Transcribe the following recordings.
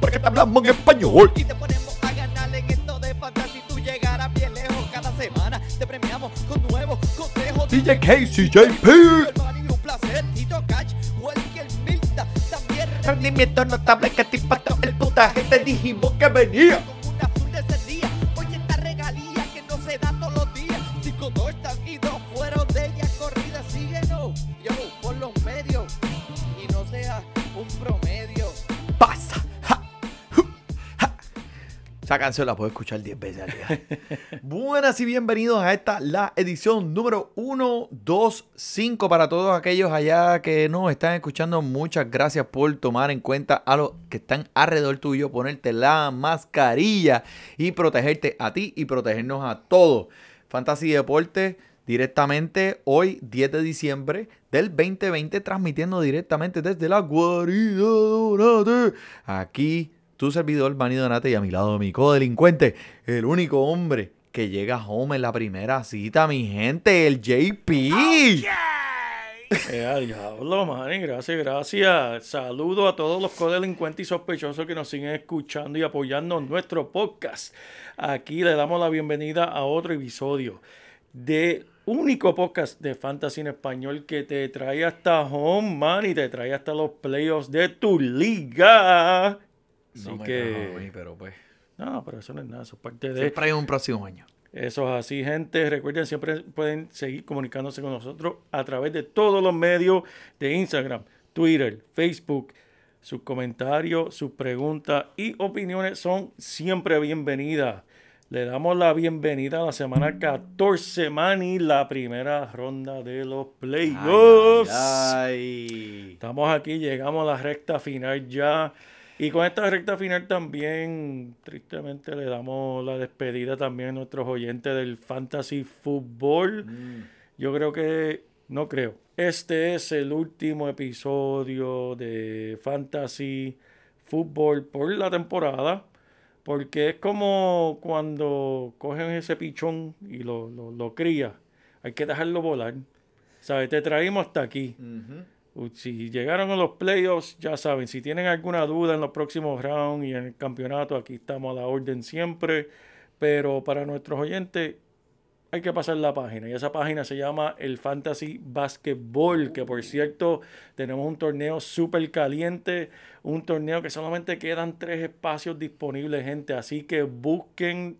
Porque te hablamos en español. Y te ponemos a ganar en esto de fantasy. Tú llegarás bien lejos cada semana. Te premiamos con nuevos consejos. DJ Casey JP. Un placer. Tito Cash, Welker Milta. También Rendimiento notable que te impactó el puntaje. Te dijimos que venía. Esa canción la puedo escuchar 10 veces al día. Buenas y bienvenidos a esta, la edición número 125 para todos aquellos allá que nos están escuchando. Muchas gracias por tomar en cuenta a los que están alrededor tuyo, ponerte la mascarilla y protegerte a ti y protegernos a todos. Fantasy Deporte directamente hoy 10 de diciembre del 2020 transmitiendo directamente desde la guarida Donate. Aquí tu servidor Manny Donate y a mi lado mi codelincuente, el único hombre que llega home en la primera cita, mi gente, el JP. Eh, a diablo, gracias, gracias. Saludo a todos los codelincuentes y sospechosos que nos siguen escuchando y apoyando en nuestro podcast. Aquí le damos la bienvenida a otro episodio de único podcast de Fantasy en español que te trae hasta home, man, y te trae hasta los playoffs de tu liga. Así No me que... ahí, pero pues. No, pero eso no es nada, eso es parte de... Siempre hay un próximo año. Eso es así, gente. Recuerden, siempre pueden seguir comunicándose con nosotros a través de todos los medios de Instagram, Twitter, Facebook. Sus comentarios, sus preguntas y opiniones son siempre bienvenidas. Le damos la bienvenida a la semana 14, Manny, la primera ronda de los playoffs. Ay, ay. Estamos aquí, llegamos a la recta final ya. Y con esta recta final también, tristemente, le damos la despedida también a nuestros oyentes del Fantasy Football. Yo creo que, no creo, este es el último episodio de Fantasy Football por la temporada. Porque es como cuando cogen ese pichón y lo, lo, lo crías. Hay que dejarlo volar. ¿Sabes? Te traímos hasta aquí. Si llegaron a los playoffs, ya saben, si tienen alguna duda en los próximos rounds y en el campeonato, aquí estamos a la orden siempre. Pero para nuestros oyentes, hay que pasar la página. Y esa página se llama el Fantasy Basketball, que por cierto, tenemos un torneo súper caliente, un torneo que solamente quedan tres espacios disponibles, gente. Así que busquen,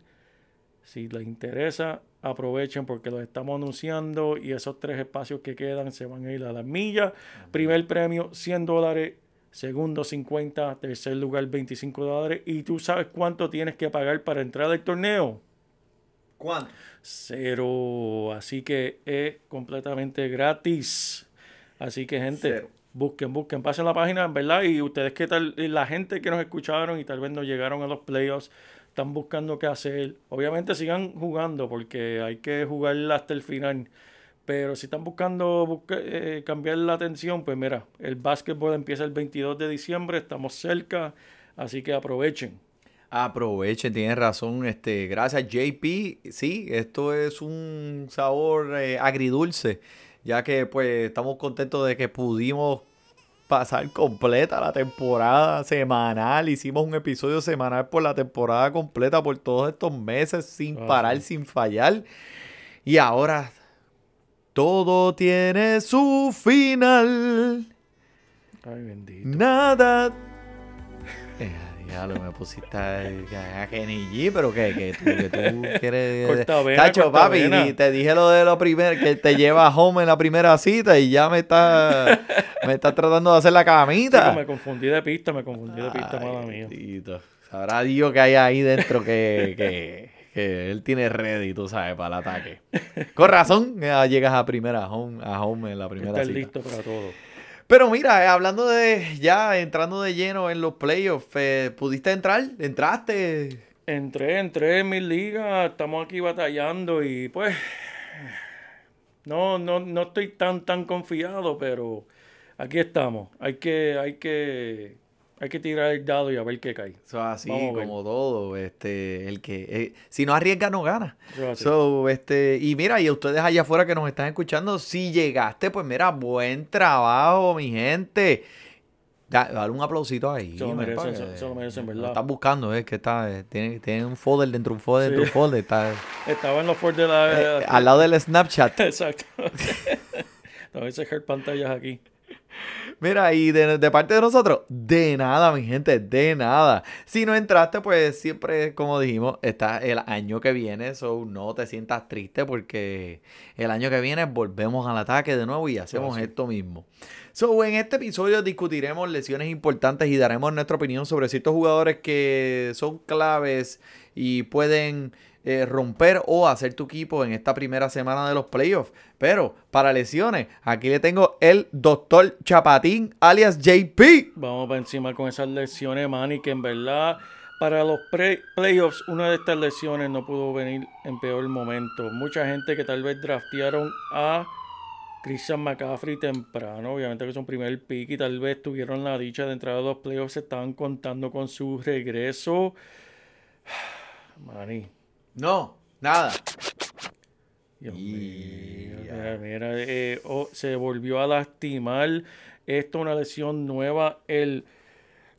si les interesa, aprovechen porque los estamos anunciando y esos tres espacios que quedan se van a ir a las millas. Primer premio, 100 dólares. Segundo, 50. Tercer lugar, 25 dólares. ¿Y tú sabes cuánto tienes que pagar para entrar al torneo? ¿Cuánto? Cero. Así que es completamente gratis. Así que, gente, Cero. Busquen, busquen, pasen la página, ¿verdad? Y ustedes, ¿qué tal? La gente que nos escucharon y tal vez no llegaron a los playoffs, están buscando qué hacer. Obviamente sigan jugando porque hay que jugar hasta el final. Pero si están buscando busca- eh, cambiar la atención, pues mira, el básquetbol empieza el 22 de diciembre, estamos cerca, así que aprovechen. Aprovechen, tienes razón. Este, gracias, JP. Sí, esto es un sabor eh, agridulce, ya que pues estamos contentos de que pudimos pasar completa la temporada semanal. Hicimos un episodio semanal por la temporada completa por todos estos meses sin Ah, parar, sí. sin fallar. Y ahora todo tiene su final. Ay, bendito. Nada. Eh, diablo, me pusiste a, Kenny G, pero que, que, tú, que tú quieres. Cortavena, Tacho, papi, cortavena. y te dije lo de lo primero, que te lleva home en la primera cita y ya me está, me está tratando de hacer la camita. Chico, me confundí de pista, me confundí de pista, Ay, mala mía. Sabrá Dios que hay ahí dentro que, que, que él tiene ready, tú sabes, para el ataque. Con razón, ya llegas a primera home, a home en la primera Estás cita. listo para todo. Pero mira, eh, hablando de ya entrando de lleno en los playoffs, eh, ¿pudiste entrar? ¿Entraste? Entré, entré en mi liga, estamos aquí batallando y pues no, no, no estoy tan tan confiado, pero aquí estamos. Hay que, hay que, hay que tirar el dado y a ver qué cae. Es así, como todo. Este, el que, eh, si no arriesga, no gana. So, este, y mira, y a ustedes allá afuera que nos están escuchando, si llegaste, pues mira, buen trabajo, mi gente. Da- dale un aplausito ahí. Se lo merecen, se- se lo merecen, Lo ¿verdad? estás buscando, es que está, eh, tiene, tiene un folder dentro de un folder dentro de un folder. Está, Estaba en los Ford de la... eh, al lado del Snapchat. Exacto. no sacar pantallas aquí. Mira, y de, de parte de nosotros, de nada, mi gente, de nada. Si no entraste, pues siempre, como dijimos, está el año que viene, so no te sientas triste porque el año que viene volvemos al ataque de nuevo y hacemos esto mismo. So, en este episodio discutiremos lesiones importantes y daremos nuestra opinión sobre ciertos jugadores que son claves y pueden eh, romper o hacer tu equipo en esta primera semana de los playoffs. Pero para lesiones, aquí le tengo el doctor Chapatín, alias JP. Vamos para encima con esas lesiones, Manny, que en verdad para los playoffs una de estas lesiones no pudo venir en peor momento. Mucha gente que tal vez draftearon a Christian McCaffrey temprano, obviamente que es un primer pick y tal vez tuvieron la dicha de entrar a los playoffs, estaban contando con su regreso. Manny, No, nada. Dios Y- mío, mira, mira, eh, oh, se volvió a lastimar. Esto es una lesión nueva, el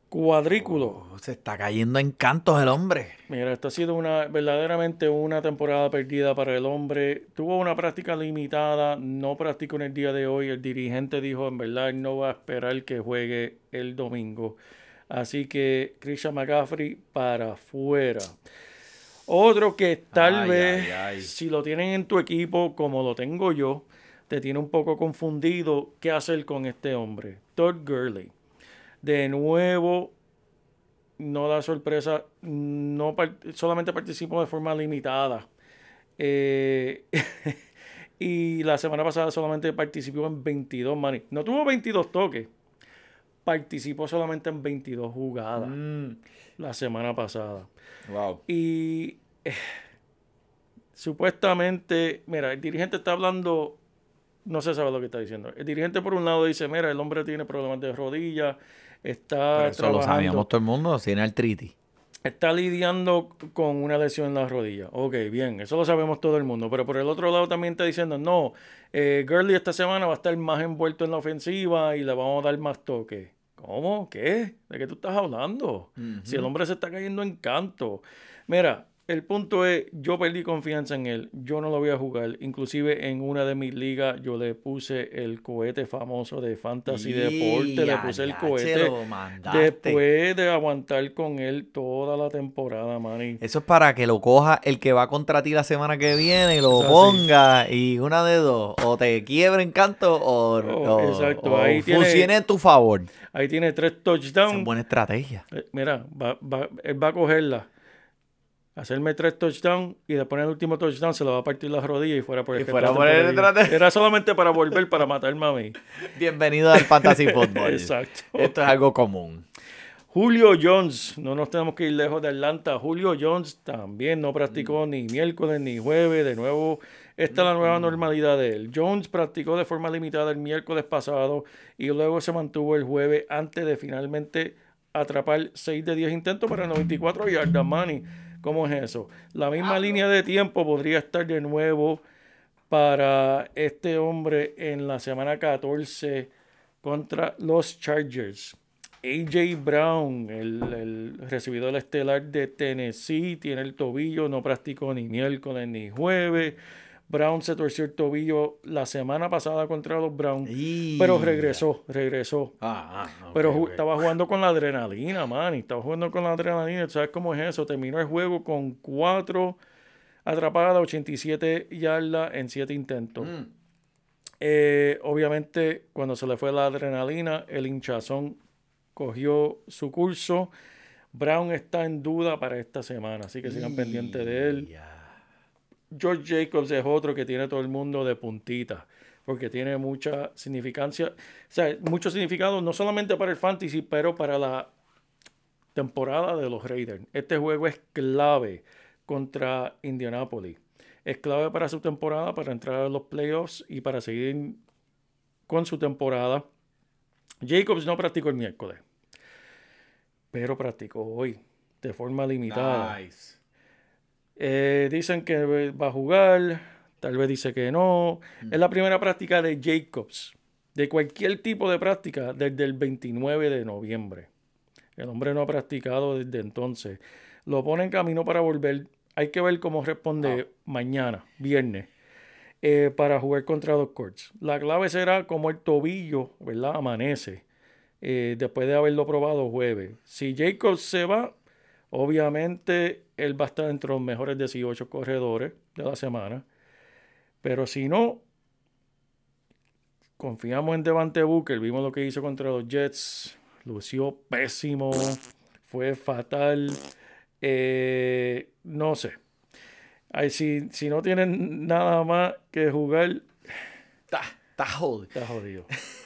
cuadrículo. Oh, se está cayendo en cantos el hombre. Mira, esta ha sido una verdaderamente una temporada perdida para el hombre. Tuvo una práctica limitada, no practicó en el día de hoy. El dirigente dijo, en verdad, no va a esperar que juegue el domingo. Así que Christian McCaffrey para afuera. Otro que tal Ay, vez, ay, ay. si lo tienen en tu equipo, como lo tengo yo, te tiene un poco confundido qué hacer con este hombre. Todd Gurley. De nuevo, no da sorpresa, no solamente participó de forma limitada. Eh, y la semana pasada solamente participó en 22 manis. No tuvo 22 toques, participó solamente en 22 jugadas la semana pasada. wow. Y eh, supuestamente, mira, el dirigente está hablando, no se sabe lo que está diciendo. El dirigente por un lado dice, mira, el hombre tiene problemas de rodilla, está eso lo sabíamos todo el mundo, tiene artritis. está lidiando con una lesión en la rodilla. Ok, bien, eso lo sabemos todo el mundo. Pero por el otro lado también está diciendo, no, eh, Gurley esta semana va a estar más envuelto en la ofensiva y le vamos a dar más toques. ¿Cómo? ¿Qué? ¿De qué tú estás hablando? Si el hombre se está cayendo en canto. Mira, el punto es, yo perdí confianza en él. Yo no lo voy a jugar. Inclusive en una de mis ligas yo le puse el cohete famoso de Fantasy Deporte. Le puse el cohete. Después de aguantar con él toda la temporada, Manny. Eso es para que lo coja el que va contra ti la semana que viene y lo ponga y una de dos, o te quiebra en canto o, Oh, o- exacto, o ahí tiene- en tu favor. Ahí tiene tres Esa es touchdowns. buena estrategia. Eh, Mira, va, va- él va a cogerla, hacerme tres touchdowns y después en el último touchdown se lo va a partir la rodilla y fuera por el Y fuera de por el retrato. Era solamente para volver para matarme a mí. Bienvenido al Fantasy Football. Exacto. Esto es algo común. Julio Jones, no nos tenemos que ir lejos de Atlanta. Julio Jones también no practicó ni miércoles ni jueves. De nuevo, esta es la nueva normalidad de él. Jones practicó de forma limitada el miércoles pasado y luego se mantuvo el jueves antes de finalmente atrapar 6 de 10 intentos para 94 yardas. Manny, ¿cómo es eso? La misma línea de tiempo podría estar de nuevo para este hombre en la semana 14 contra los Chargers. AJ Brown, el, el recibidor estelar de Tennessee, tiene el tobillo, no practicó ni miércoles ni jueves. Brown se torció el tobillo la semana pasada contra los Browns, Y- pero regresó, regresó. Ah, ah, Pero ju- estaba jugando con la adrenalina, man. y Estaba jugando con la adrenalina. ¿tú ¿Sabes cómo es eso? Terminó el juego con cuatro atrapadas, 87 yardas en siete intentos. Mm. Eh, obviamente, cuando se le fue la adrenalina, el hinchazón cogió su curso. Brown está en duda para esta semana, así que sigan pendientes de él. George Jacobs es otro que tiene todo el mundo de puntita. porque tiene mucha significancia, o sea, mucho significado no solamente para el fantasy, pero para la temporada de los Raiders. Este juego es clave contra Indianapolis. Es clave para su temporada, para entrar a los playoffs y para seguir con su temporada. Jacobs no practicó el miércoles, pero practicó hoy de forma limitada. Nice. Eh, dicen que va a jugar, tal vez dice que no. Es la primera práctica de Jacobs, de cualquier tipo de práctica, desde el 29 de noviembre. El hombre no ha practicado desde entonces. Lo pone en camino para volver. Hay que ver cómo responde mañana, viernes, eh, para jugar contra los Colts. La clave será cómo el tobillo, ¿verdad? Amanece eh, después de haberlo probado jueves. Si Jacobs se va, obviamente él va a estar entre los mejores 18 corredores de la semana. Pero si no, confiamos en Devante Booker. Vimos lo que hizo contra los Jets. Lució pésimo. Fue fatal. Eh, no sé. Ay, si, si no tienen nada más que jugar, Está, está jodido. está jodido.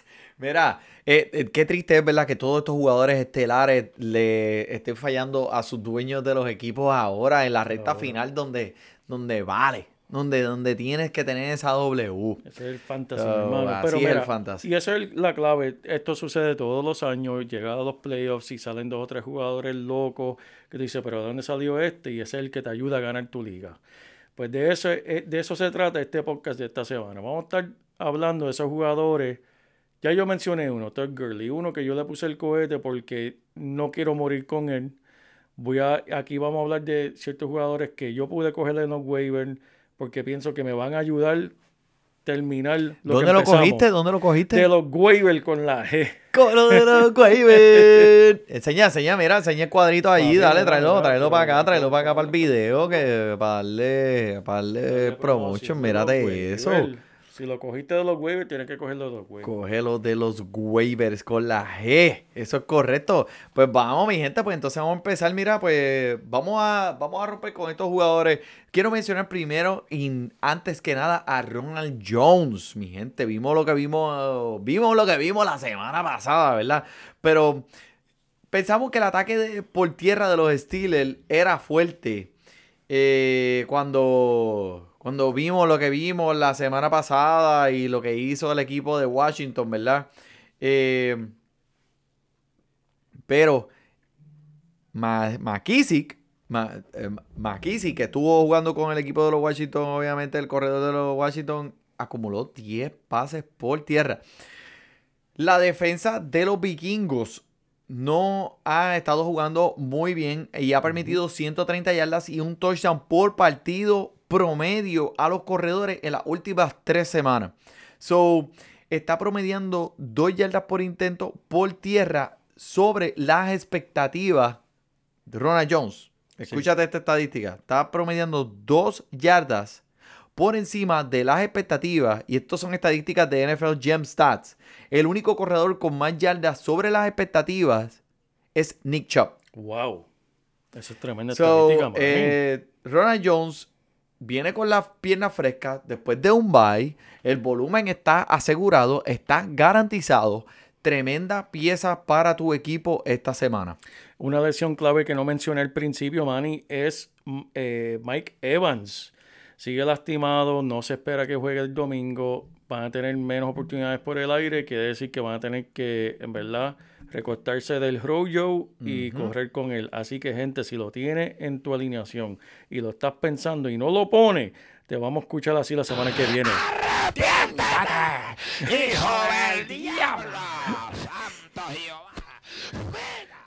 Mira, eh, eh, qué triste es, ¿verdad? Que todos estos jugadores estelares le estén fallando a sus dueños de los equipos ahora en la recta final donde, donde vale, donde, donde tienes que tener esa W. Ese es el fantasy, mi hermano. así Pero es el fantasy. Y esa es la clave. Esto sucede todos los años. Llega a los playoffs y salen dos o tres jugadores locos que te dicen, pero ¿de dónde salió este? Y ese es el que te ayuda a ganar tu liga. Pues de eso, eh, de eso se trata este podcast de esta semana. Vamos a estar hablando de esos jugadores. Ya yo mencioné uno, Todd Gurley, uno que yo le puse el cohete porque no quiero morir con él. Voy a, aquí vamos a hablar de ciertos jugadores que yo pude cogerle en los waivers porque pienso que me van a ayudar a terminar lo que ¿Dónde lo cogiste? ¿Dónde lo cogiste? De los waivers con la G. Con lo de los waivers. enseña, enseña, mira, enseña el cuadrito Papi, dale, tráelo, tráelo para acá, tráelo para acá para el video, que para darle, para darle promotion, mírate eso. Si lo cogiste de los waivers, tienes que cogerlo de los waivers. Cógelo de los waivers con la G. Eso es correcto. Pues vamos, mi gente. Pues entonces vamos a empezar. Mira, pues vamos a, vamos a romper con estos jugadores. Quiero mencionar primero y antes que nada a Ronald Jones. Mi gente, vimos lo que vimos. Vimos lo que vimos la semana pasada, ¿verdad? Pero pensamos que el ataque de- por tierra de los Steelers era fuerte. Eh, cuando, cuando vimos lo que vimos la semana pasada y lo que hizo el equipo de Washington, ¿verdad? Eh, pero McKissick, eh, McKissick, que estuvo jugando con el equipo de los Washington, obviamente el corredor de los Washington, acumuló 10 pases por tierra. La defensa de los vikingos no ha estado jugando muy bien y ha permitido 130 yardas y un touchdown por partido promedio a los corredores en las últimas tres semanas. So, está promediando 2 yardas por intento por tierra sobre las expectativas de Ronald Jones. Escúchate esta estadística. Está promediando 2 yardas por encima de las expectativas, y estas son estadísticas de NFL Gem Stats, el único corredor con más yardas sobre las expectativas es Nick Chubb. Wow. Eso es tremenda So, estadística, eh, Ronald Jones viene con las piernas frescas después de un bye. El volumen está asegurado, está garantizado. Tremenda pieza para tu equipo esta semana. Una lesión clave que no mencioné al principio, Manny, es mm, eh, Mike Evans. Sigue lastimado, no se espera que juegue el domingo. Van a tener menos oportunidades por el aire, quiere decir que van a tener que, en verdad, recortarse del rollo y correr con él. Así que, gente, si lo tiene en tu alineación y lo estás pensando y no lo pone, te vamos a escuchar así la semana que viene.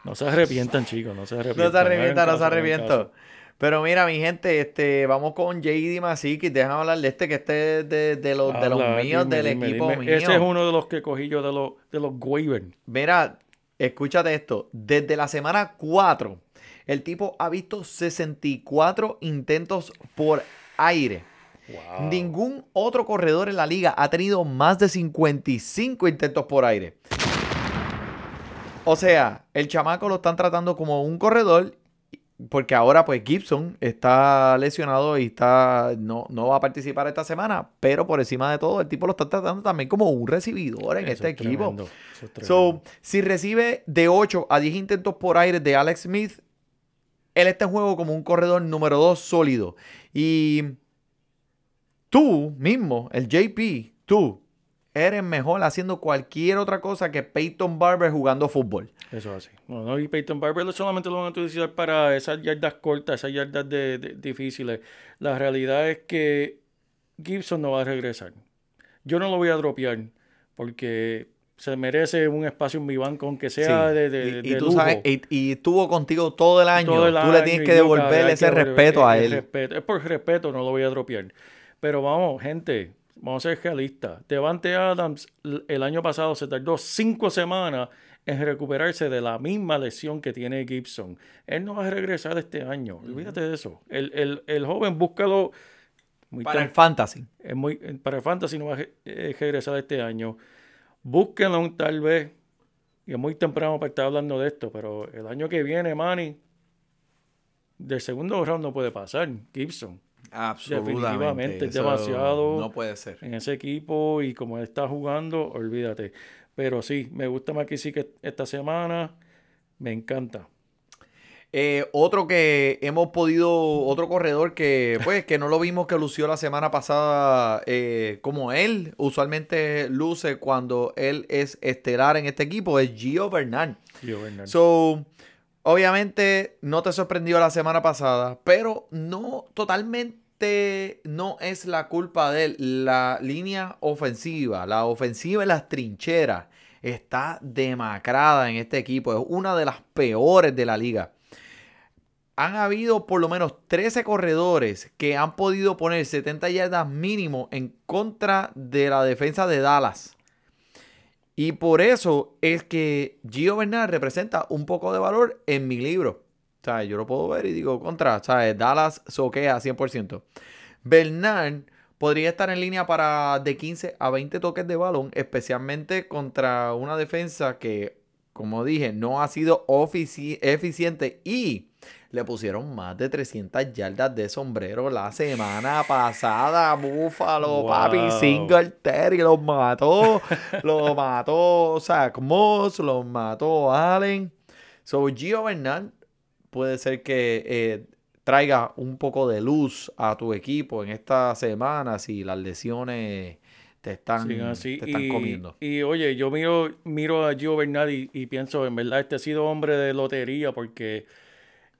No se arrepientan, chicos, no se arrepientan. No se arrepienta, hagan no se caso. Pero mira, mi gente, este, vamos con JD Masiki. Déjame hablar de este, que este es de, de los, de los míos, dime, del dime, equipo dime. mío. Ese es uno de los que cogí yo de los, de los waivers. Mira, escúchate esto. Desde la semana 4, el tipo ha visto 64 intentos por aire. Wow. Ningún otro corredor en la liga ha tenido más de 55 intentos por aire. O sea, el chamaco lo están tratando como un corredor porque ahora pues Gibson está lesionado y está no, no va a participar esta semana, pero por encima de todo el tipo lo está tratando también como un recibidor en Eso este es equipo. tremendo, eso es So, si recibe de 8 a 10 intentos por aire de Alex Smith, él está en juego como un corredor número 2 sólido. Y tú mismo, el JP, tú, eres mejor haciendo cualquier otra cosa que Peyton Barber jugando fútbol. Eso es así. No, no, y Peyton Barber solamente lo van a utilizar para esas yardas cortas, esas yardas de, de- difíciles. La realidad es que Gibson no va a regresar. Yo no lo voy a dropear porque se merece un espacio en mi banco, aunque sea Sí. de, de, y, y de tú lujo. sabes, y, y estuvo contigo todo el año. todo el tú le tienes que devolver ese respeto a él. respeto. Es por respeto, no lo voy a dropear. Pero vamos, gente, vamos a ser realistas. Devante Adams el año pasado se tardó cinco semanas en recuperarse de la misma lesión que tiene Gibson. Él no va a regresar este año. Olvídate de eso. El, el- el joven, búscalo. Muy Para el fantasy. es muy, para el Fantasy no va a eh, regresar este año. Búsquenlo tal vez. Y es muy temprano para estar hablando de esto, pero el año que viene, Manny, del segundo round no puede pasar. Gibson. Definitivamente, es demasiado- No puede ser. En ese equipo y como él está jugando, olvídate. Pero sí, me gusta más que sí que esta semana. Me encanta. Eh, otro que hemos podido, otro corredor que, pues, que no lo vimos que lució la semana pasada eh, como él usualmente luce cuando él es estelar en este equipo, es Gio Bernal. Gio Bernal. So, obviamente no te sorprendió la semana pasada, pero no totalmente no es la culpa de él. La línea ofensiva, la ofensiva en las trincheras está demacrada en este equipo. Es una de las peores de la liga. Han habido por lo menos 13 corredores que han podido poner 70 yardas mínimo en contra de la defensa de Dallas. Y por eso es que Gio Bernal representa un poco de valor en mi libro. O sea, yo lo puedo ver y digo, contra, ¿sabes? Dallas soquea 100%. Bernal podría estar en línea para de 15 a 20 toques de balón, especialmente contra una defensa que, como dije, no ha sido eficiente y le pusieron más de 300 yardas de sombrero la semana pasada. Búfalo, Wow. papi, Singletary los mató. los mató Zach Moss, los mató Allen. So, Gio Bernal puede ser que eh, traiga un poco de luz a tu equipo en esta semana si las lesiones te están, así. te están y, comiendo. y, oye, yo miro, miro a Gio Bernal y, y pienso, en verdad, este ha sido hombre de lotería porque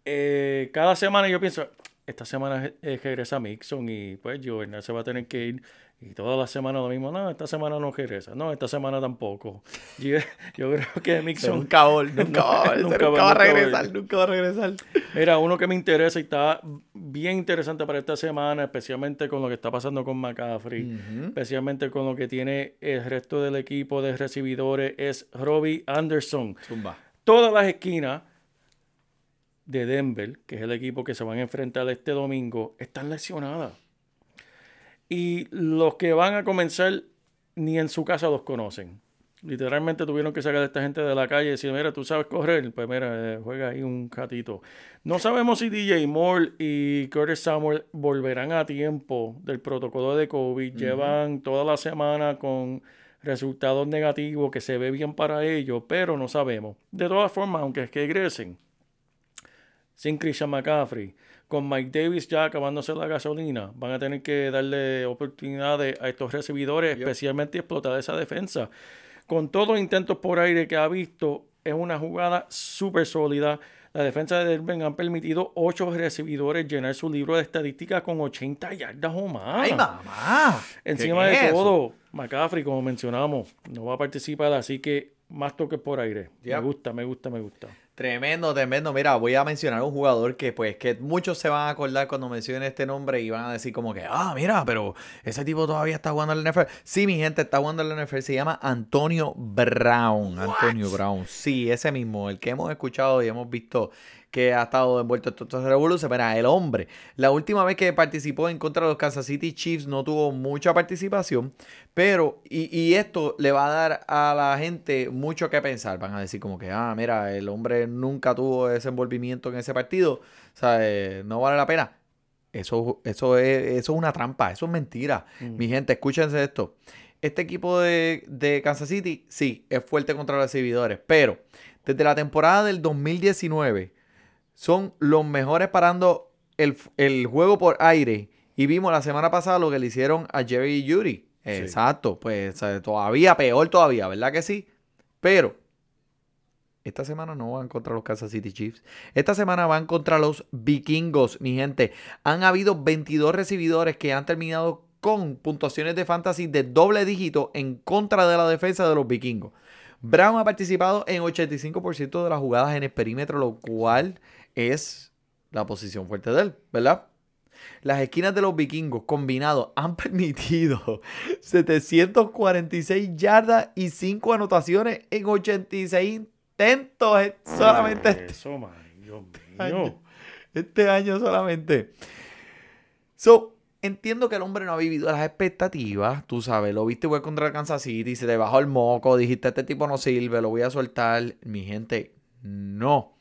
eh, cada semana yo pienso, esta semana es- es regresa Mixon y pues Gio Bernal se va a tener que ir. Y todas las semanas lo mismo, no, esta semana no regresa, no, esta semana tampoco. Yo creo que Mixon... Nunca, nunca, va a- Nunca nunca va- regresar, nunca va a regresar. Mira, uno que me interesa y está bien interesante para esta semana, especialmente con lo que está pasando con McCaffrey, especialmente con lo que tiene el resto del equipo de recibidores, es Robbie Anderson. Zumba. Todas las esquinas de Denver, que es el equipo que se van a enfrentar este domingo, están lesionadas. Y los que van a comenzar ni en su casa los conocen. Literalmente tuvieron que sacar a esta gente de la calle y decir, mira, tú sabes correr, pues mira, eh, juega ahí un ratito. No sabemos si DJ Moore y Curtis Samuel volverán a tiempo del protocolo de COVID. Llevan toda la semana con resultados negativos que se ve bien para ellos, pero no sabemos. De todas formas, aunque regresen, sin Christian McCaffrey, con Mike Davis ya acabándose la gasolina, van a tener que darle oportunidades a estos recibidores, especialmente explotar esa defensa. Con todos los intentos por aire que ha visto, es una jugada súper sólida. La defensa de Denver han permitido ocho recibidores llenar su libro de estadísticas con 80 yardas o más. ¡Ay, mamá! Encima ¿Qué de es eso? todo, McCaffrey, como mencionamos, no va a participar, así que más toques por aire. Me Yep. gusta, me gusta, me gusta. Tremendo, tremendo. Mira, voy a mencionar un jugador que pues que muchos se van a acordar cuando mencione este nombre y van a decir como que, ah, mira, pero ese tipo todavía está jugando en la NFL. Sí, mi gente, está jugando en la NFL. Se llama Antonio Brown. Antonio Brown. Sí, ese mismo, el que hemos escuchado y hemos visto que ha estado envuelto en estas revoluciones. Mira, el hombre, la última vez que participó en contra de los Kansas City Chiefs no tuvo mucha participación, pero, y, y esto le va a dar a la gente mucho que pensar. Van a decir como que, ah, mira, el hombre nunca tuvo ese envolvimiento en ese partido, o sea, eh, no vale la pena. Eso, eso, es, eso es una trampa, eso es mentira. Mi gente, escúchense esto. Este equipo de, de Kansas City, sí, es fuerte contra los recibidores, pero desde la temporada del 2019 son los mejores parando el, el juego por aire. Y vimos la semana pasada lo que le hicieron a Jerry y Judy. Exacto, pues todavía peor todavía, ¿verdad que sí? Pero esta semana no van contra los Kansas City Chiefs. Esta semana van contra los vikingos, mi gente. Han habido 22 recibidores que han terminado con puntuaciones de fantasy de doble dígito en contra de la defensa de los vikingos. Brown ha participado en 85% de las jugadas en el perímetro, lo cual es la posición fuerte de él, ¿verdad? Las esquinas de los vikingos combinados han permitido 746 yardas y 5 anotaciones en 86 intentos. Solamente este Eso, man, Dios año. mío. Este año solamente. So, entiendo que el hombre no ha vivido las expectativas. Tú sabes, lo viste jugar contra Kansas City, se te bajó el moco, dijiste, este tipo no sirve, lo voy a soltar. Mi gente, no.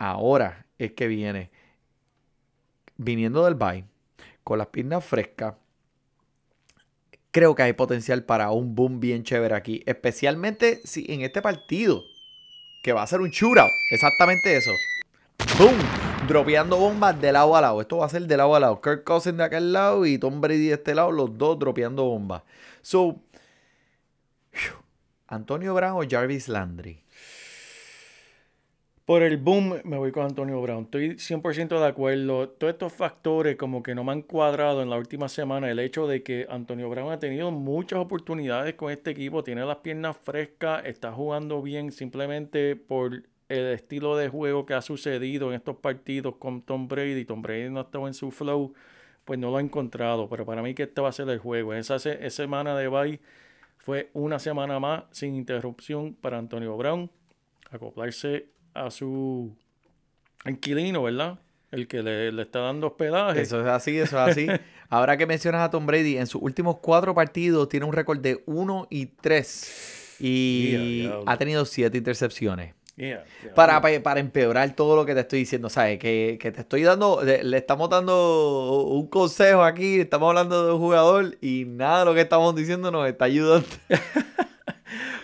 Ahora es que viene viniendo del bye, con las piernas frescas. Creo que hay potencial para un boom bien chévere aquí, especialmente si en este partido, que va a ser un shootout, exactamente eso. ¡Boom! Dropeando bombas de lado a lado. Esto va a ser de lado a lado. Kirk Cousins de aquel lado y Tom Brady de este lado, los dos dropeando bombas. So, Antonio Brown o Jarvis Landry. Por el boom me voy con Antonio Brown. Estoy 100% de acuerdo. Todos estos factores como que no me han cuadrado en la última semana. El hecho de que Antonio Brown ha tenido muchas oportunidades con este equipo. Tiene las piernas frescas. Está jugando bien simplemente por el estilo de juego que ha sucedido en estos partidos con Tom Brady. Tom Brady no ha estado en su flow. Pues no lo ha encontrado. Pero para mí que este va a ser el juego. Esa, esa semana de bye fue una semana más sin interrupción para Antonio Brown. Acoplarse a su inquilino, ¿verdad? El que le, le está dando hospedaje. Eso es así, eso es así. Ahora que mencionas a Tom Brady, en sus últimos cuatro partidos tiene un récord de 1 y 3. Y Ya, diablo. ha tenido 7 intercepciones. Yeah, yeah. Para, pa- para empeorar todo lo que te estoy diciendo, ¿sabes? Que, que te estoy dando, le, le estamos dando un consejo aquí, estamos hablando de un jugador y nada de lo que estamos diciendo nos está ayudando.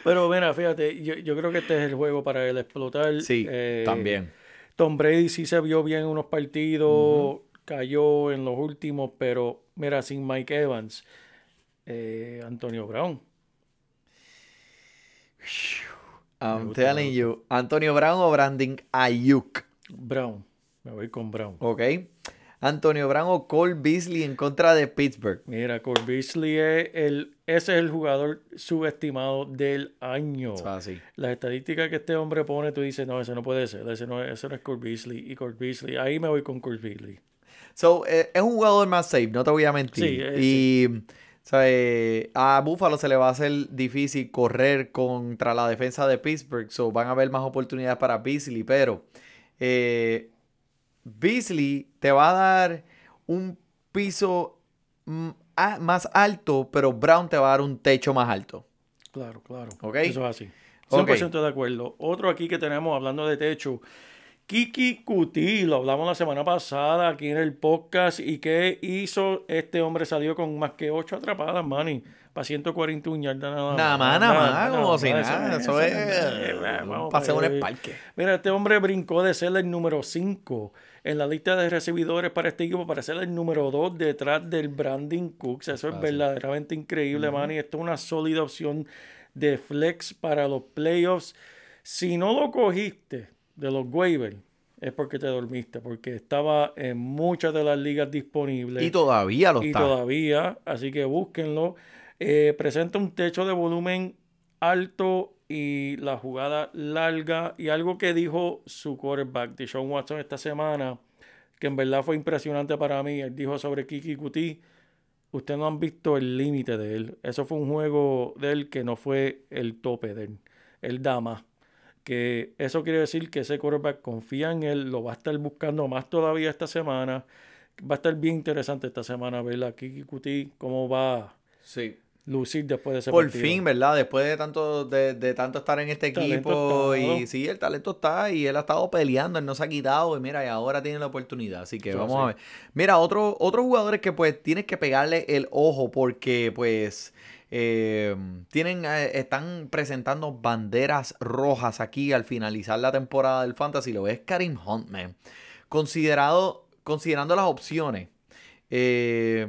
Pero mira, fíjate, yo, yo creo que este es el juego para él explotar. Sí, Eh, también. Tom Brady sí se vio bien en unos partidos, cayó en los últimos, pero mira, sin Mike Evans, eh, Antonio Brown. I'm telling you, Antonio Brown o Brandon Ayuk. Brown, me voy con Brown. ¿Ok? Antonio Brown o Cole Beasley en contra de Pittsburgh. Mira, Cole Beasley es el, ese es el jugador subestimado del año. Es así. Las estadísticas que este hombre pone, tú dices, no, ese no puede ser, ese no, ese no es Cole Beasley. Y Cole Beasley, ahí me voy con Cole Beasley. So, eh, es un jugador más safe, no te voy a mentir. Sí, eh, y ¿sabes? a Buffalo se le va a hacer difícil correr contra la defensa de Pittsburgh. So, van a haber más oportunidades para Beasley. Pero eh, Beasley te va a dar un piso más alto, pero Brown te va a dar un techo más alto. Claro, claro. Ok. Eso es así. Ok. 100% de acuerdo. Otro aquí que tenemos hablando de techo. Kiki Cuti, lo hablamos la semana pasada aquí en el podcast. ¿Y qué hizo? Este hombre salió con más que 8 atrapadas, Manny. Para 141 yardas nada más. Nada más, nada más, como si nada. Eso es nada. un paseo en el parque. Mira, este hombre brincó de ser el número 5 en la lista de recibidores para este equipo para ser el número 2 detrás del Brandon Cooks. Eso es verdaderamente increíble, Manny. Esto es una sólida opción de flex para los playoffs. Si no lo cogiste de los waivers, es porque te dormiste, porque estaba en muchas de las ligas disponibles Y todavía lo y está. todavía, así que búsquenlo. Eh, presenta un techo de volumen alto y la jugada larga y algo que dijo su quarterback, Deshaun Watson, esta semana, que en verdad fue impresionante para mí. Él dijo sobre Kiki Kuti, ustedes no han visto el límite de él. Eso fue un juego de él que no fue el tope de él. Él da más. que eso quiere decir que ese quarterback confía en él, lo va a estar buscando más todavía esta semana. Va a estar bien interesante esta semana ver a Kiki Kuti cómo va Sí. Lucir después de ese Por partido. fin, ¿verdad? Después de tanto, de, de tanto estar en este equipo. Y sí, el talento está y él ha estado peleando, él no se ha quitado. Y mira, y ahora tiene la oportunidad. Así que vamos a ver. Mira, otro, otros jugadores que pues tienes que pegarle el ojo porque pues eh, tienen, eh, están presentando banderas rojas aquí al finalizar la temporada del Fantasy. Lo ves Karim Hunt, man. Considerado, considerando las opciones. eh,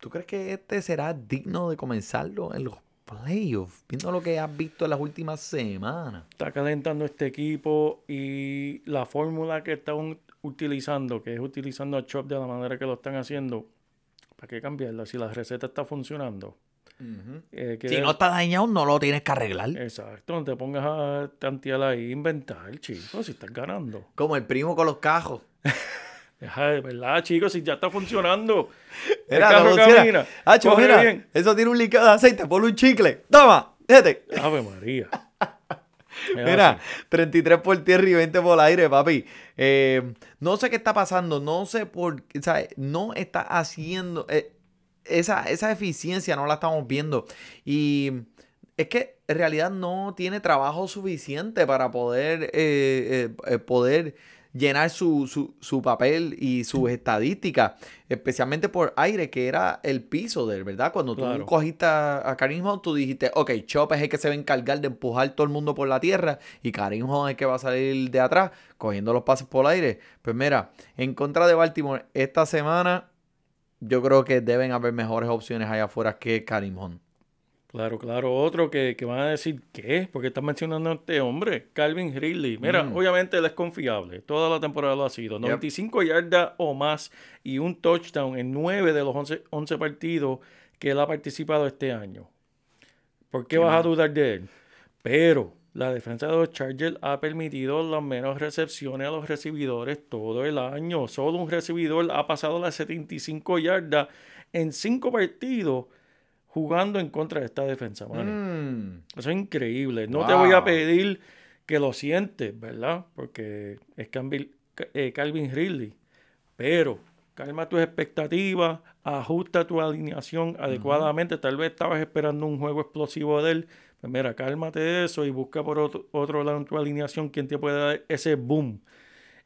¿Tú crees que este será digno de comenzarlo en los playoffs? Viendo lo que has visto en las últimas semanas. Está calentando este equipo y la fórmula que están utilizando, que es utilizando a Chop de la manera que lo están haciendo, ¿para qué cambiarla? Si la receta está funcionando. Eh, Si no está dañado, no lo tienes que arreglar. Exacto, no te pongas a tantear ahí, inventar, chicos, si estás ganando. Como el primo con los cajos. De verdad, chicos, si ya está funcionando. El Mira, carro camina, Hacho, corre mira, bien. eso tiene un líquido de aceite. Ponle un chicle. Toma, déjate. Ave María. Mira, así. 33 por tierra y 20 por aire, papi. Eh, no sé qué está pasando, no sé por qué, ¿sabes? No está haciendo, eh, esa, esa eficiencia no la estamos viendo. Y es que en realidad no tiene trabajo suficiente para poder, eh, poder llenar su, su, su papel y sus estadísticas, especialmente por aire, que era el piso de él, ¿verdad? Cuando tú Claro. cogiste a, Karim Hunt, tú dijiste, ok, Chop es el que se va a encargar de empujar todo el mundo por la tierra y Karim Hunt es el que va a salir de atrás cogiendo los pases por el aire. Pues mira, en contra de Baltimore, esta semana yo creo que deben haber mejores opciones allá afuera que Karim Hunt. Claro, claro. Otro que, que van a decir, ¿qué? Porque están mencionando a este hombre, Calvin Ridley. Mira, Mm. obviamente él es confiable. Toda la temporada lo ha sido. 95 yardas o más y un touchdown en 9 de los 11, 11 partidos que él ha participado este año. ¿Por qué vas a dudar de él? Pero la defensa de los Chargers ha permitido las menos recepciones a los recibidores todo el año. Solo un recibidor ha pasado las 75 yardas en 5 partidos jugando en contra de esta defensa. Mm, Eso es increíble. No te voy a pedir que lo sientes, ¿verdad? Porque es Calvin, eh, Calvin Ridley. Pero calma tus expectativas, ajusta tu alineación adecuadamente. Tal vez estabas esperando un juego explosivo de él. Pues mira, cálmate de eso y busca por otro, otro lado en tu alineación quien te pueda dar ese boom.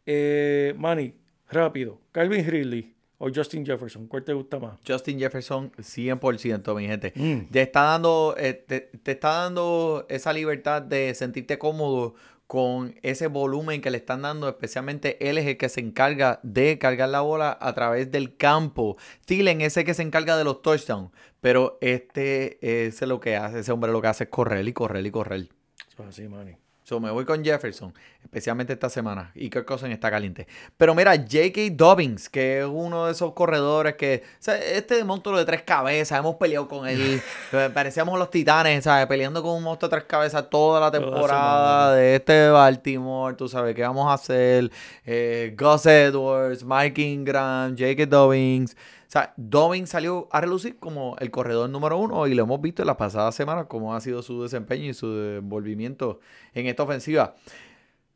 Eh, Manny, rápido. Calvin Ridley o Justin Jefferson, ¿cuál te gusta más? Justin Jefferson, 100%, mi gente. Mm. Te está dando, eh, te, te está dando esa libertad de sentirte cómodo con ese volumen que le están dando, especialmente él es el que se encarga de cargar la bola a través del campo. Thielen es el que se encarga de los touchdowns, pero este es lo que hace, ese hombre lo que hace es correr y correr y correr. Eso es así, Manny. So, me voy con Jefferson, especialmente esta semana. Y Kirk Cousins está caliente. Pero mira, J.K. Dobbins, que es uno de esos corredores que. o sea, este monstruo de tres cabezas, hemos peleado con él. eh, Parecíamos los titanes, ¿sabes? Peleando con un monstruo de tres cabezas toda la temporada de este Baltimore. Tú sabes qué vamos a hacer. Eh, Gus Edwards, Mike Ingram, J.K. Dobbins. O sea, Dobbins salió a relucir como el corredor número uno y lo hemos visto en las pasadas semanas cómo ha sido su desempeño y su desenvolvimiento en esta ofensiva.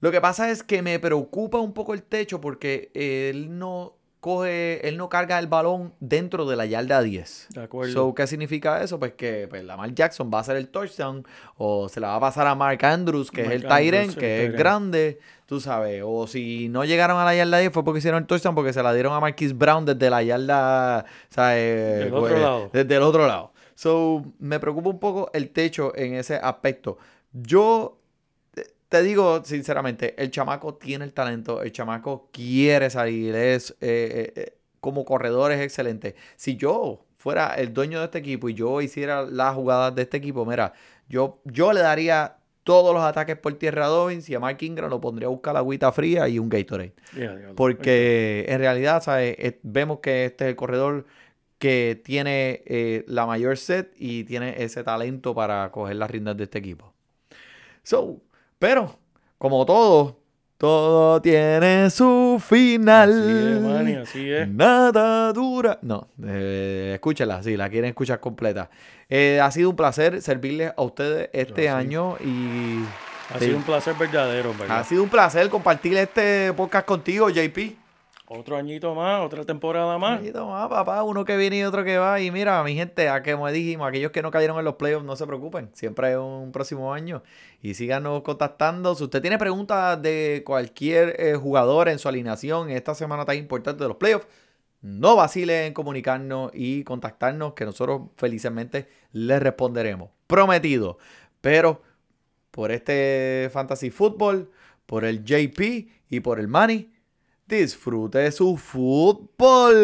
Lo que pasa es que me preocupa un poco el techo porque él no coge, él no carga el balón dentro de la yarda 10. De acuerdo. So, ¿Qué significa eso? Pues que pues, Lamar Jackson va a hacer el touchdown o se la va a pasar a Mark Andrews, que Mark es el Tyren, que es grande, tú sabes. O si no llegaron a la yarda 10 fue porque hicieron el touchdown porque se la dieron a Marquise Brown desde la yarda, ¿sabes? Del otro Pues, lado. Desde el otro lado. So, me preocupa un poco el techo en ese aspecto. Yo te- digo sinceramente, el chamaco tiene el talento, el chamaco quiere salir, es eh, eh, como corredor es excelente. Si yo fuera el dueño de este equipo y yo hiciera las jugadas de este equipo, mira, yo, yo le daría todos los ataques por tierra a Dobbins y a Mark Ingram lo pondría a buscar agüita fría y un Gatorade. Porque en realidad, ¿sabes? Vemos que este es el corredor que tiene eh, la mayor set y tiene ese talento para coger las riendas de este equipo. So, pero, como todo, todo tiene su final. Así es, así es. Nada dura. No, eh, escúchenla, si la quieren escuchar completa. Eh, ha sido un placer servirles a ustedes este año y Ha Sí. sido un placer verdadero, ¿verdad? Ha sido un placer compartir este podcast contigo, JP. Otro añito más, otra temporada más. Poquito más, papá, uno que viene y otro que va. Y mira, mi gente, a que como dijimos, aquellos que no cayeron en los playoffs, no se preocupen. Siempre hay un próximo año. Y síganos contactando. Si usted tiene preguntas de cualquier eh, jugador en su alineación en esta semana tan importante de los playoffs, no vacile en comunicarnos y contactarnos, que nosotros felizmente les responderemos. Prometido. Pero por este Fantasy Football, por el JP y por el Manny, disfrute su fútbol.